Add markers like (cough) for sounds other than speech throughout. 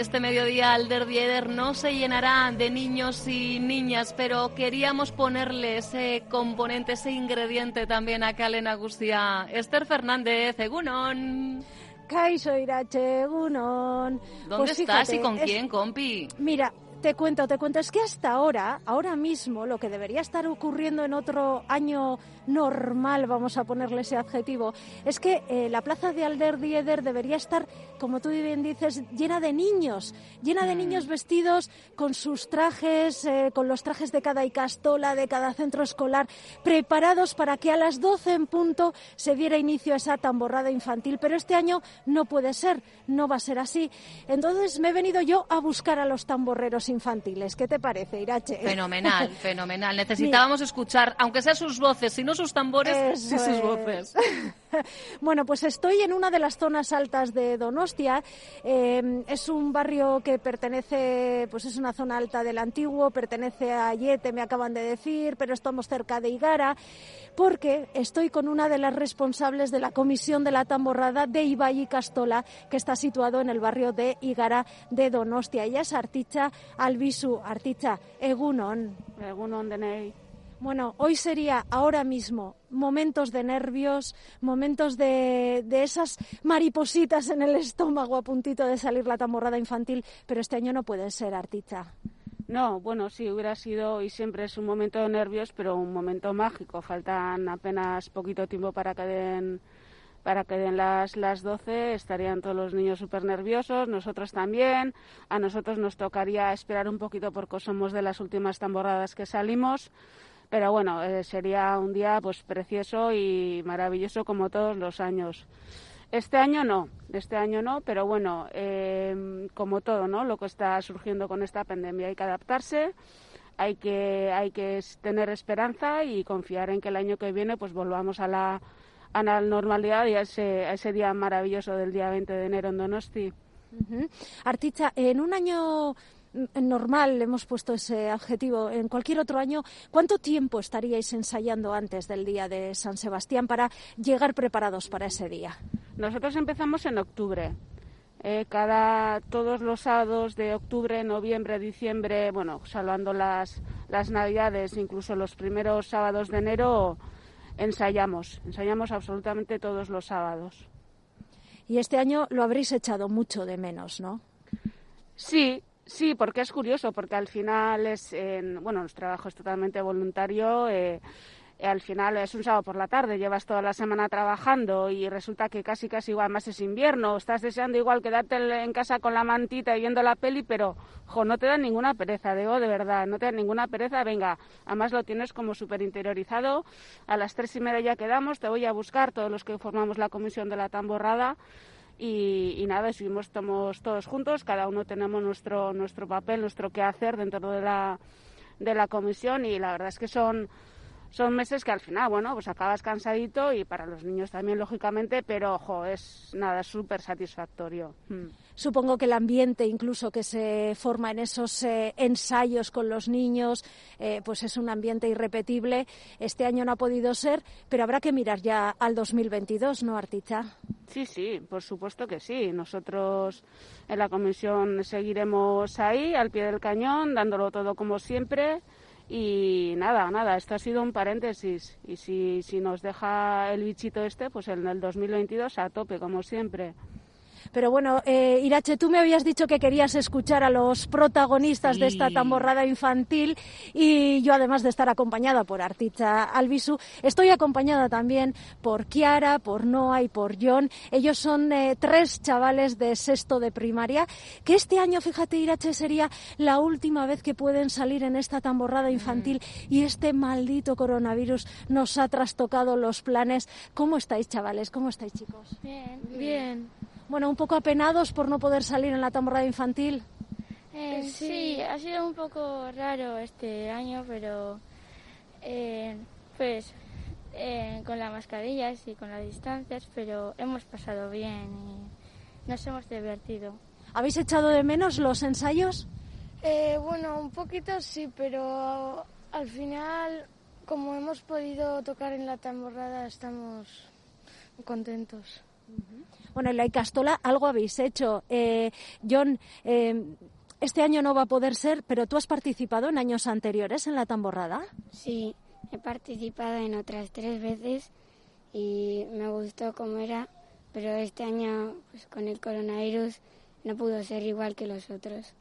Este mediodía Alder no se llenará de niños y niñas, pero queríamos ponerle ese componente, ese ingrediente también a Calen Agustia. Esther Fernández, Egunon. Kaiso Irache, Egunon. ¿Dónde Pues estás y con es- quién, compi? Mira, te cuento, te cuento. Es que hasta ahora, ahora mismo, lo que debería estar ocurriendo en otro año normal, vamos a ponerle ese adjetivo, es que eh, la plaza de Alder Dieder debería estar, como tú bien dices, llena de niños, llena de niños vestidos con sus trajes, eh, con los trajes de cada icastola, de cada centro escolar, preparados para que a las 12 en punto se diera inicio a esa tamborrada infantil. Pero este año no puede ser, no va a ser así. Entonces me he venido yo a buscar a los tamborreros infantiles. ¿Qué te parece, Irache? Fenomenal, (laughs) fenomenal. Necesitábamos escuchar, aunque sea sus voces, si no sus tambores, sí sus es. voces. (laughs) (laughs) Bueno, pues estoy en una de las zonas altas de Donostia. Eh, es un barrio que pertenece, pues es una zona alta del antiguo, pertenece a Yete, me acaban de decir, pero estamos cerca de Igara, porque estoy con una de las responsables de la comisión de la tamborrada de Ibai y Castola, que está situado en el barrio de Igara de Donostia. Ella es Articha Albisu. Articha, Egunon. Egunon denei. Bueno, hoy sería ahora mismo momentos de nervios, momentos de, de esas maripositas en el estómago a puntito de salir la tamborrada infantil, pero este año no puede ser, Articha. No, bueno, sí, hubiera sido y siempre es un momento de nervios, pero un momento mágico. Faltan apenas poquito tiempo para que den, para que den las, las 12. Estarían todos los niños súper nerviosos, nosotros también. A nosotros nos tocaría esperar un poquito porque somos de las últimas tamborradas que salimos. Pero bueno, eh, sería un día pues precioso y maravilloso como todos los años. Este año no, este año no, pero bueno, eh, como todo, ¿no? Lo que está surgiendo con esta pandemia hay que adaptarse, hay que hay que tener esperanza y confiar en que el año que viene pues volvamos a la a la normalidad y a ese, a ese día maravilloso del día 20 de enero en Donosti. Ujú. Articha, en un año normal, hemos puesto ese adjetivo, en cualquier otro año, ¿cuánto tiempo estaríais ensayando antes del día de San Sebastián para llegar preparados para ese día? Nosotros empezamos en octubre. Eh, cada todos los sábados de octubre, noviembre, diciembre, bueno, salvando las las navidades, incluso los primeros sábados de enero ensayamos, ensayamos absolutamente todos los sábados. Y este año lo habréis echado mucho de menos, ¿no? Sí, sí, porque es curioso, porque al final es, en, bueno, nuestro trabajo es totalmente voluntario. eh, al final es un sábado por la tarde, llevas toda la semana trabajando y resulta que casi casi igual más es invierno, estás deseando igual quedarte en- en casa con la mantita y viendo la peli, pero jo, no te da ninguna pereza, digo de verdad, no te da ninguna pereza, venga, además lo tienes como súper interiorizado, a las tres y media ya quedamos, te voy a buscar todos los que formamos la comisión de la tamborrada y, y nada, estuvimos todos juntos, cada uno tenemos nuestro nuestro papel, nuestro qué hacer dentro de la de la comisión y la verdad es que son son meses que al final, bueno, pues acabas cansadito y para los niños también, lógicamente, pero ojo, es nada, súper satisfactorio. Mm. Supongo que el ambiente incluso que se forma en esos eh, ensayos con los niños, eh, pues es un ambiente irrepetible. Este año no ha podido ser, pero habrá que mirar ya al 2022, ¿no, Articha? Sí, sí, por supuesto que sí. Nosotros en la comisión seguiremos ahí, al pie del cañón, dándolo todo como siempre. Y nada, nada, esto ha sido un paréntesis. Y si, si nos deja el bichito este, pues en el 2022 a tope, como siempre. Pero bueno, eh, Irache, tú me habías dicho que querías escuchar a los protagonistas de esta tamborrada infantil y yo, además de estar acompañada por Articha Albisu, estoy acompañada también por Kiara, por Noah y por John. Ellos son eh, tres chavales de sexto de primaria que este año, fíjate, Irache, sería la última vez que pueden salir en esta tamborrada infantil y este maldito coronavirus nos ha trastocado los planes. ¿Cómo estáis, chavales? ¿Cómo estáis, chicos? Bien. Bien. Bueno, un poco apenados por no poder salir en la tamborrada infantil. Eh, sí, ha sido un poco raro este año, pero eh, pues eh, con las mascarillas y con las distancias, pero hemos pasado bien y nos hemos divertido. ¿Habéis echado de menos los ensayos? bueno, un poquito sí, pero al final, como hemos podido tocar en la tamborrada, estamos contentos. Bueno, en la Icastola algo habéis hecho. Eh, John, eh, este año no va a poder ser, pero tú has participado en años anteriores en la tamborrada. Sí, he participado en otras tres veces y me gustó cómo era, pero este año pues, con el coronavirus no pudo ser igual que los otros.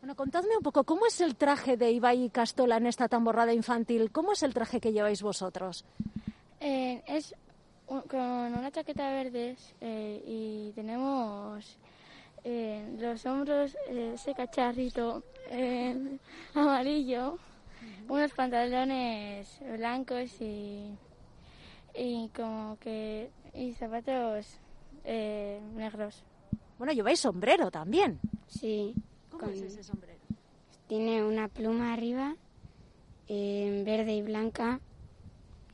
Bueno, contadme un poco, ¿cómo es el traje de Ibai y Castola en esta tamborrada infantil? ¿Cómo es el traje que lleváis vosotros? Eh, es con una chaqueta verde eh, y tenemos eh, los hombros eh, ese cacharrito (laughs) amarillo, unos pantalones blancos y, y como que y zapatos negros. Bueno, lleváis sombrero también. Sí. ¿Cómo es ese sombrero? Tiene una pluma arriba, verde y blanca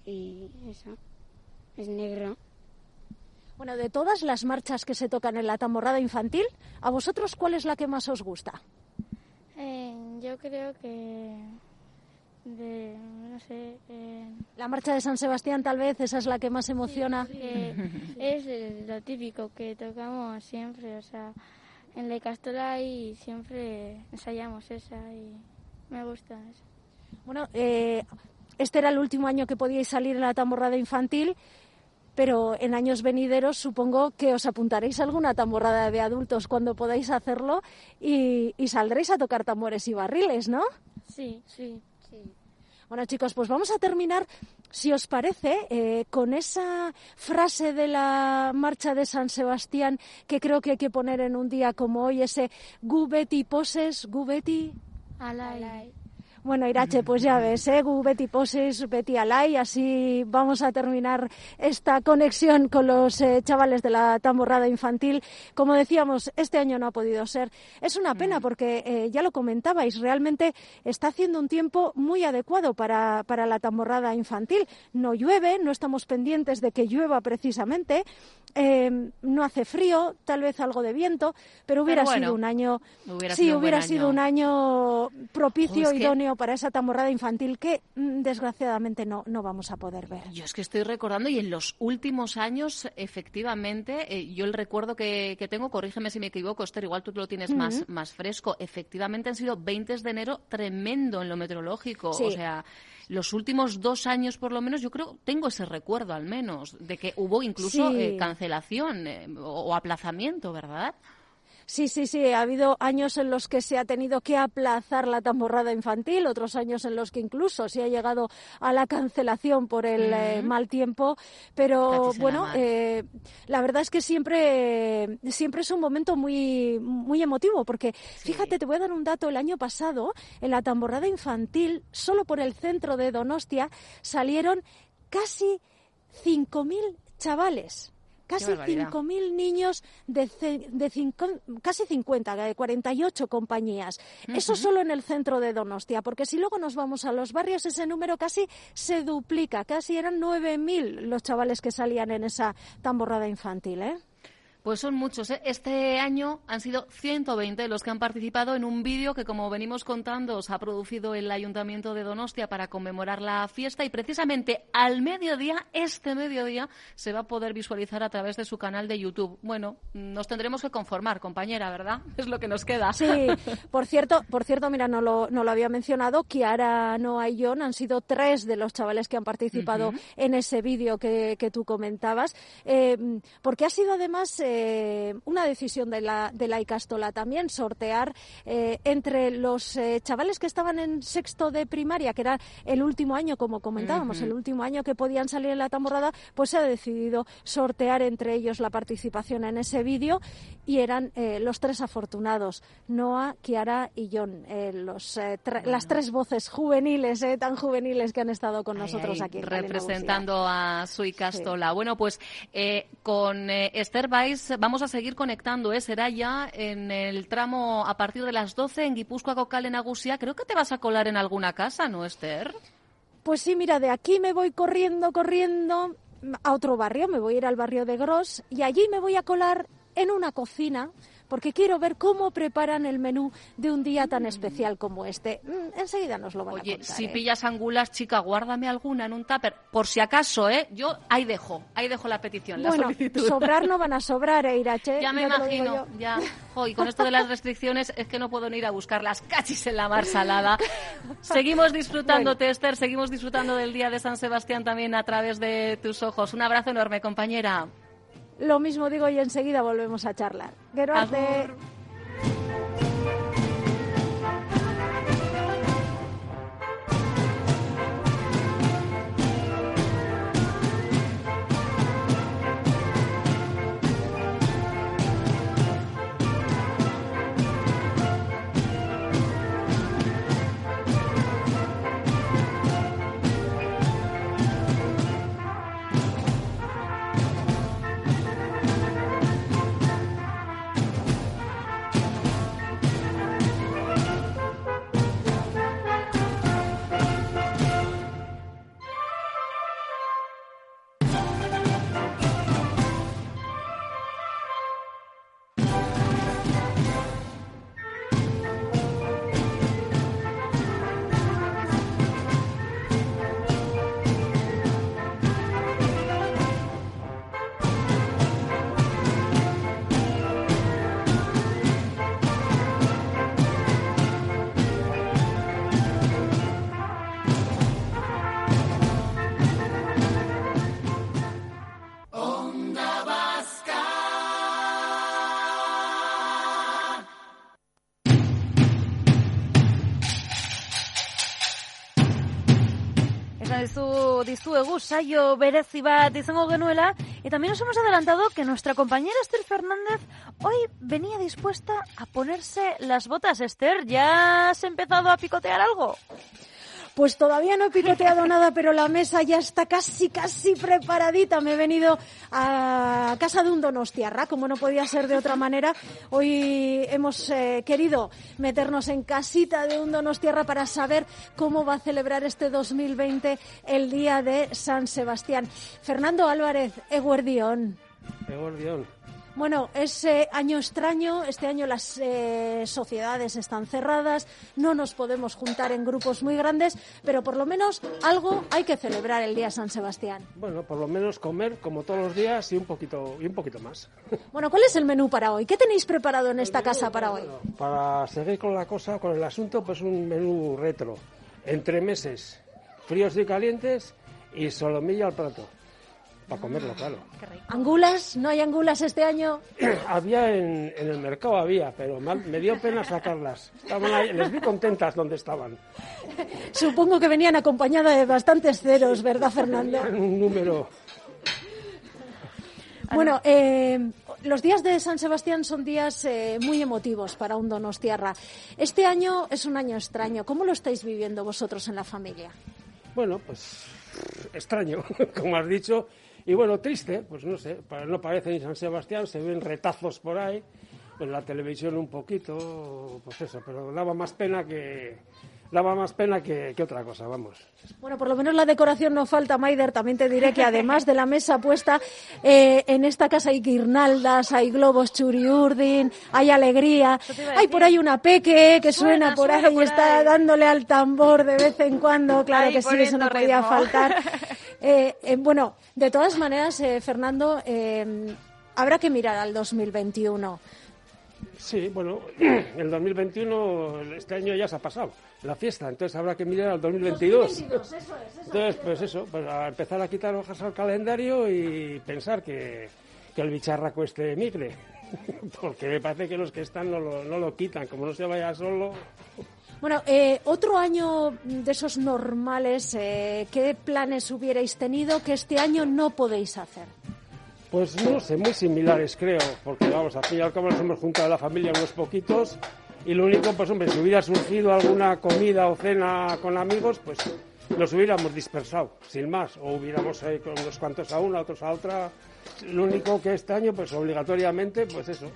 y eso es negro. Bueno, de todas las marchas que se tocan en la tamborrada infantil, ¿a vosotros cuál es la que más os gusta? Eh, yo creo que de, no sé... Eh, la marcha de San Sebastián tal vez, esa es la que más emociona. (laughs) es lo típico que tocamos siempre, o sea, en la Castola y siempre ensayamos esa y me gusta esa. Bueno, eh, este era el último año que podíais salir en la tamborrada infantil pero en años venideros supongo que os apuntaréis a alguna tamborrada de adultos cuando podáis hacerlo y, saldréis a tocar tambores y barriles, ¿no? Sí, sí, sí. Bueno, chicos, pues vamos a terminar, si os parece, eh, con esa frase de la marcha de San Sebastián que creo que hay que poner en un día como hoy, ese Gubeti poses, Gubeti. Alay. Bueno, Irache, pues ya ves, ¿eh? Gu, Betty Poses, Betty Alay, así vamos a terminar esta conexión con los eh, chavales de la tamborrada infantil. Como decíamos, este año no ha podido ser. Es una pena mm. porque, eh, ya lo comentabais, realmente está haciendo un tiempo muy adecuado para, para la tamborrada infantil. No llueve, no estamos pendientes de que llueva precisamente, eh, no hace frío, tal vez algo de viento, pero hubiera sido un año, sí, hubiera sido un año propicio, idóneo para esa tamborrada infantil que mm, desgraciadamente no, no vamos a poder ver. Yo es que estoy recordando y en los últimos años, efectivamente, eh, yo el recuerdo que, tengo, corrígeme si me equivoco, Esther, igual tú lo tienes más, más fresco, efectivamente han sido 20 de enero tremendo en lo meteorológico, o sea los últimos dos años por lo menos yo creo tengo ese recuerdo al menos de que hubo incluso eh, cancelación eh, o aplazamiento verdad Sí, sí, sí. Ha habido años en los que se ha tenido que aplazar la tamborrada infantil, otros años en los que incluso se ha llegado a la cancelación por el eh, mal tiempo. Pero bueno, eh, la verdad es que siempre, siempre es un momento muy, muy emotivo, porque fíjate, te voy a dar un dato. El año pasado, en la tamborrada infantil, solo por el centro de Donostia, salieron casi 5.000 chavales casi 5.000 niños de, de cinco, casi 50, de 48 compañías. Eso solo en el centro de Donostia, porque si luego nos vamos a los barrios, ese número casi se duplica, casi eran 9.000 los chavales que salían en esa tamborrada infantil. ¿eh? Pues son muchos. ¿eh? Este año han sido 120 los que han participado en un vídeo que, como venimos contando, se ha producido el Ayuntamiento de Donostia para conmemorar la fiesta y precisamente al mediodía, este mediodía, se va a poder visualizar a través de su canal de YouTube. Bueno, nos tendremos que conformar, compañera, ¿verdad? (laughs) Es lo que nos queda. Sí, por cierto, por cierto, mira, no lo, no lo había mencionado, Kiara, Noah y John han sido tres de los chavales que han participado en ese vídeo que, que, tú comentabas, eh, porque ha sido además eh, una decisión de la, de la Icastola también sortear eh, entre los eh, chavales que estaban en sexto de primaria, que era el último año, como comentábamos, el último año que podían salir en la tamborrada, pues se ha decidido sortear entre ellos la participación en ese vídeo y eran los tres afortunados, Noah, Kiara y John, los, las tres voces juveniles, tan juveniles que han estado con nosotros aquí. representando a su Icastola. Bueno, pues con Esther Vamos a seguir conectando, ¿eh? Será ya en el tramo a partir de las 12 en Guipúzcoa, Cocal, en Agusia. Creo que te vas a colar en alguna casa, ¿no, Esther? Pues sí, mira, de aquí me voy corriendo, corriendo a otro barrio, me voy a ir al barrio de Gros y allí me voy a colar en una cocina porque quiero ver cómo preparan el menú de un día tan especial como este. Mm, enseguida nos lo van a contar. Oye, si ¿eh? pillas angulas, chica, guárdame alguna en un tupper, por si acaso, ¿eh? Yo ahí dejo, ahí dejo la petición, la bueno, sobrar no van a (laughs) sobrar, ¿eh, Irache? Ya me imagino, ya. y con esto de las restricciones es que no puedo ni ir a buscar las cachis en la mar salada. Seguimos disfrutando, Tester, seguimos disfrutando del Día de San Sebastián también a través de tus ojos. Un abrazo enorme, compañera. Lo mismo digo y enseguida volvemos a charlar. Gracias. dizuegu saio nos hemos adelantado que nuestra compañera Esther Fernández hoy venía dispuesta a ponerse las botas. Esther, ¿ya has empezado a picotear algo? Pues todavía no he picoteado nada, pero la mesa ya está casi, casi preparadita. Me he venido a casa de un donostiarra, como no podía ser de otra manera. Hoy hemos eh, querido meternos en casita de un donostiarra para saber cómo va a celebrar este 2020 el día de San Sebastián. Fernando Álvarez, Eguardión. Eguardión. Bueno, es eh, año extraño. Este año las eh, sociedades están cerradas, no nos podemos juntar en grupos muy grandes, pero por lo menos algo hay que celebrar el día San Sebastián. Bueno, por lo menos comer como todos los días y un poquito y un poquito más. (laughs) Bueno, ¿cuál es el menú para hoy? ¿Qué tenéis preparado en esta casa para hoy? para seguir con la cosa, con el asunto, pues un menú retro, entre meses, fríos y calientes y solomilla al plato para comerlo, claro. ¿Angulas? ¿No hay angulas este año? (clears throat) había en, el mercado, había, pero me dio pena sacarlas. Estaban ahí, les vi contentas donde estaban. Supongo que venían acompañadas de bastantes ceros, ¿verdad, Fernando? (laughs) Un número. Bueno, eh, los días de San Sebastián son días eh, muy emotivos para un Donostiarra. Este año es un año extraño. ¿Cómo lo estáis viviendo vosotros en la familia? Bueno, pues extraño, (laughs) como has dicho, y bueno, triste, pues no sé, no parece ni San Sebastián, se ven retazos por ahí, en la televisión un poquito, pues eso, pero daba más pena que daba más pena que, que otra cosa, vamos. Bueno, por lo menos la decoración no falta, Maider. También te diré que además de la mesa puesta, eh, en esta casa hay guirnaldas, hay globos churiurdin, hay alegría. Hay por ahí una peque que suena, por ahí y está dándole al tambor de vez en cuando. Claro Ahí que sí, eso no podía ritmo. faltar. (laughs) Eh, eh, bueno, de todas maneras, eh, Fernando, eh, habrá que mirar al 2021. Sí, bueno, (clears throat) el 2021, este año ya se ha pasado la fiesta, entonces habrá que mirar al 2022. Entonces, pues eso, pues a empezar a quitar hojas al calendario y pensar que, que el bicharraco este migre. (laughs) Porque me parece que los que están no lo, no lo quitan, como no se vaya solo. Bueno, eh, otro año de esos normales, eh, ¿qué planes hubierais tenido que este año no podéis hacer? Pues no sé, muy similares creo, porque vamos, al fin y al cabo nos hemos juntado la familia unos poquitos y lo único, pues hombre, si hubiera surgido alguna comida o cena con amigos, pues nos hubiéramos dispersado, sin más, o hubiéramos eh, con unos cuantos a una, otros a otra. Lo único que este año, pues obligatoriamente, pues eso,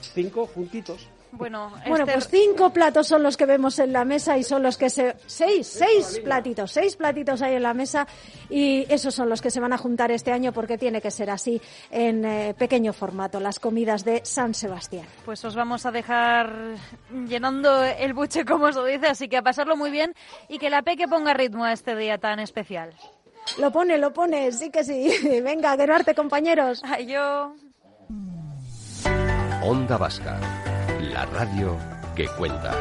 cinco juntitos. Bueno, Bueno, Esther, pues cinco platos son los que vemos en la mesa y son los que se... Seis, seis platitos, seis platitos hay en la mesa y esos son los que se van a juntar este año porque tiene que ser así en eh, pequeño formato, las comidas de San Sebastián. pues os vamos a dejar llenando el buche, como se dice, así que a pasarlo muy bien y que la Peque ponga ritmo a este día tan especial. Lo pone, lo pone, sí que sí. (laughs) Venga, a quedarte, compañeros. Ay, yo... Onda Vasca, la radio que cuenta.